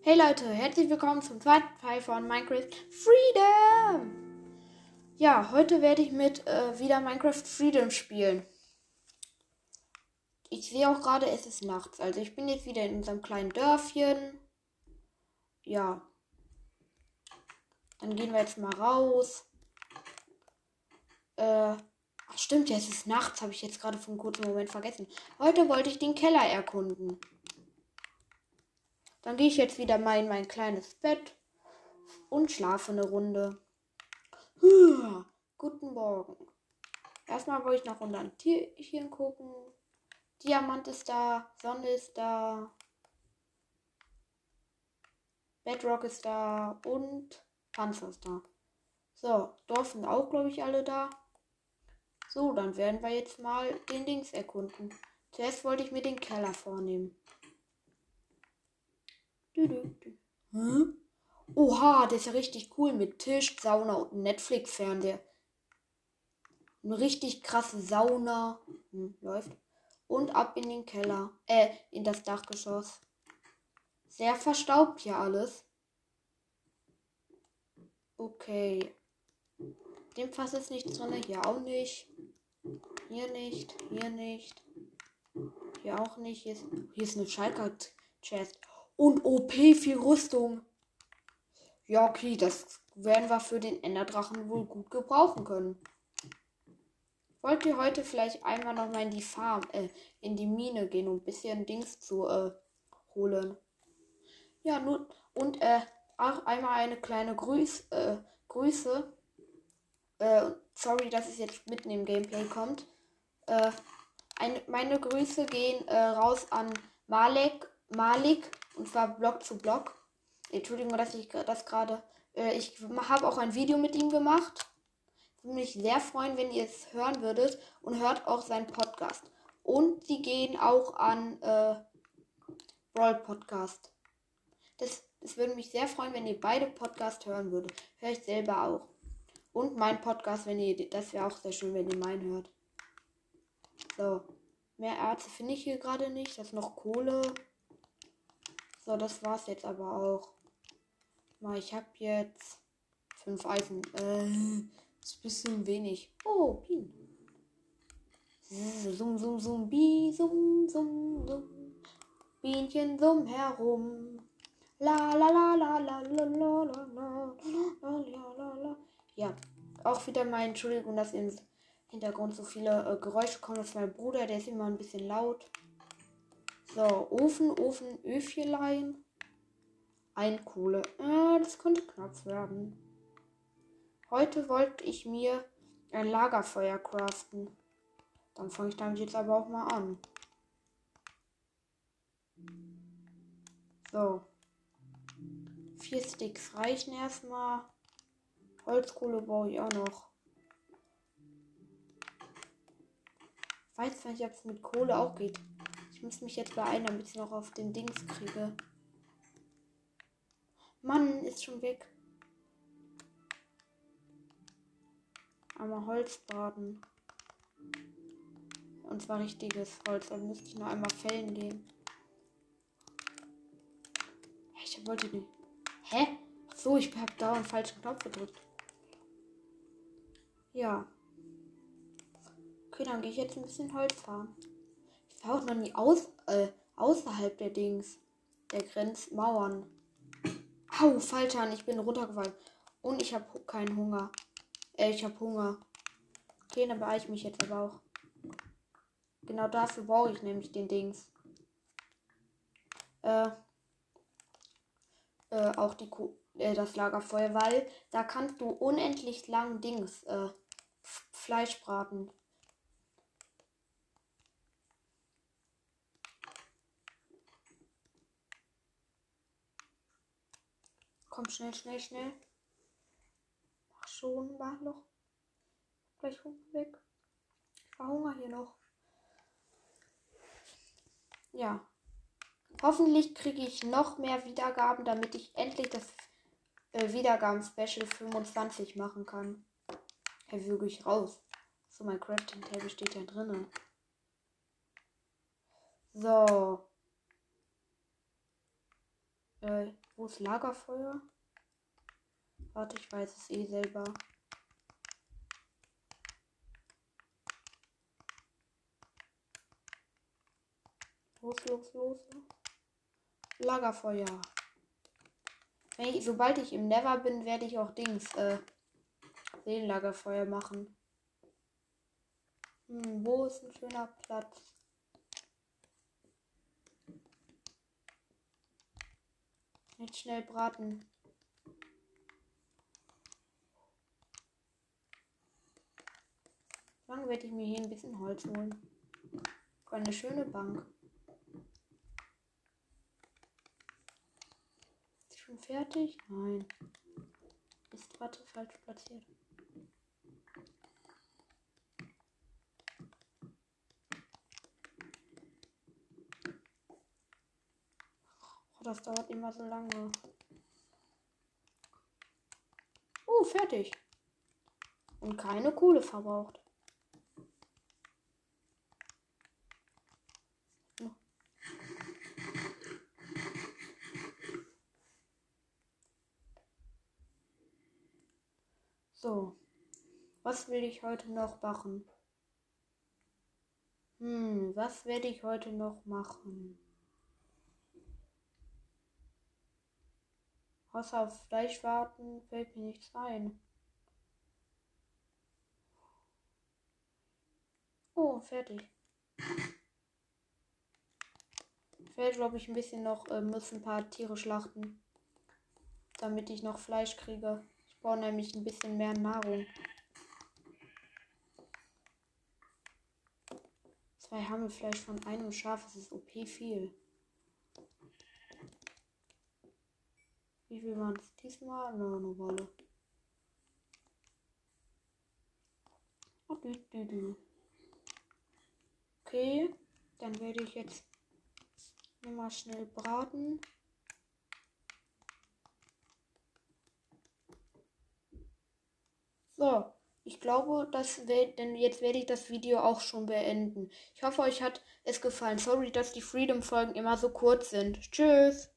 Hey Leute, herzlich willkommen zum zweiten Teil von Minecraft Freedom. Ja, heute werde ich mit äh, wieder Minecraft Freedom spielen. Ich sehe auch gerade, es ist nachts. Also ich bin jetzt wieder in unserem kleinen Dörfchen. Ja. Dann gehen wir jetzt mal raus. Äh, ach stimmt, ja, es ist nachts, habe ich jetzt gerade einen kurzen Moment vergessen. Heute wollte ich den Keller erkunden. Dann gehe ich jetzt wieder mal in mein kleines Bett und schlafe eine Runde. Huh, guten Morgen. Erstmal wollte ich noch unter ein Tierchen gucken. Diamant ist da, Sonne ist da, Bedrock ist da und Panzer ist da. So, Dorf sind auch, glaube ich, alle da. So, dann werden wir jetzt mal den Dings erkunden. Zuerst wollte ich mir den Keller vornehmen. Hm? Oha, der ist ja richtig cool mit Tisch, Sauna und Netflix-Fernseher. Eine richtig krasse Sauna. Hm, läuft. Und ab in den Keller. Äh, in das Dachgeschoss. Sehr verstaubt hier alles. Okay. Dem Fass ist nichts drin. Hier auch nicht. Hier nicht. Hier nicht. Hier auch nicht. Hier ist, hier ist eine Schalker-Chest. Und OP viel Rüstung. Ja, okay, das werden wir für den Enderdrachen wohl gut gebrauchen können. Wollt ihr heute vielleicht einmal noch mal in die Farm, äh, in die Mine gehen, um ein bisschen Dings zu äh, holen? Ja, nun, und äh, auch einmal eine kleine Grüß, äh, Grüße. Äh, sorry, dass es jetzt mitten im Gameplay kommt. Äh, eine, meine Grüße gehen äh, raus an Malek, Malik und zwar Block zu Block. Entschuldigung, dass ich das gerade. Äh, ich habe auch ein Video mit ihm gemacht. Würde mich sehr freuen, wenn ihr es hören würdet. Und hört auch seinen Podcast. Und sie gehen auch an äh, Brawl Podcast. Das, das würde mich sehr freuen, wenn ihr beide Podcasts hören würdet. Hör ich selber auch. Und mein Podcast, wenn ihr. Das wäre auch sehr schön, wenn ihr meinen hört. So. Mehr Ärzte finde ich hier gerade nicht. Das ist noch Kohle. So, das war's jetzt aber auch. Mal, ich habe jetzt fünf Eisen. Äh, ist ein bisschen wenig. Oh, Bienen. Summ, summ, summ, bi, summ, summ, summ. Bienchen summ herum. La la la la la la la la la la la la. Ja, auch wieder mal Entschuldigung, dass im Hintergrund so viele äh, Geräusche kommen. Das ist mein Bruder, der ist immer ein bisschen laut. So, Ofen, Ofen, Öfchelein. Ein Kohle. Äh, das könnte knapp werden. Heute wollte ich mir ein Lagerfeuer craften. Dann fange ich damit jetzt aber auch mal an. So. Vier Sticks reichen erstmal. Holzkohle brauche ich auch noch. Weiß nicht, ob es mit Kohle auch geht. Ich muss mich jetzt beeilen, damit ich noch auf den Dings kriege. Mann, ist schon weg. Einmal Holz baden. Und zwar richtiges Holz. Dann müsste ich noch einmal fällen gehen. Ich wollte nicht. Hä? Ach so, ich habe da einen falschen Knopf gedrückt. Ja. Okay, dann gehe ich jetzt ein bisschen Holz fahren auch noch nie aus, äh, außerhalb der Dings, der Grenzmauern. Au, Faltern, ich bin runtergefallen. Und ich habe keinen Hunger. Äh, ich habe Hunger. Okay, dann beeile ich mich jetzt aber auch. Genau dafür brauche ich nämlich den Dings. Äh, äh, auch die Kuh, äh, das Lagerfeuer, weil da kannst du unendlich lang Dings, äh, Fleisch braten. Komm, schnell, schnell, schnell. Mach schon, mach noch. Gleich Hunger weg. Ich verhungere hier noch. Ja. Hoffentlich kriege ich noch mehr Wiedergaben, damit ich endlich das äh, Wiedergaben-Special 25 machen kann. Hey, wirklich raus. So, mein Crafting Table steht ja drinnen. So. Äh, wo ist Lagerfeuer? Warte, ich weiß es eh selber. Los, los, los. Lagerfeuer. Ich, sobald ich im Never bin, werde ich auch Dings, äh, Seelenlagerfeuer machen. Hm, wo ist ein schöner Platz? Jetzt schnell braten. Dann werde ich mir hier ein bisschen Holz holen. Eine schöne Bank. Ist schon fertig? Nein. Ist warte falsch platziert. Das dauert immer so lange. Oh, fertig. Und keine Kohle verbraucht. So, was will ich heute noch machen? Hm, was werde ich heute noch machen? Außer auf Fleisch warten fällt mir nichts ein. Oh, fertig. Ich werde, glaube ich, ein bisschen noch, äh, muss ein paar Tiere schlachten. Damit ich noch Fleisch kriege brauche nämlich ein bisschen mehr Nahrung. Zwei Hammelfleisch von einem Schaf, das ist OP viel. Wie viel waren es diesmal? No, eine Wolle. Okay, dann werde ich jetzt nochmal schnell braten. So, ich glaube, das denn jetzt werde ich das Video auch schon beenden. Ich hoffe, euch hat es gefallen. Sorry, dass die Freedom-Folgen immer so kurz sind. Tschüss.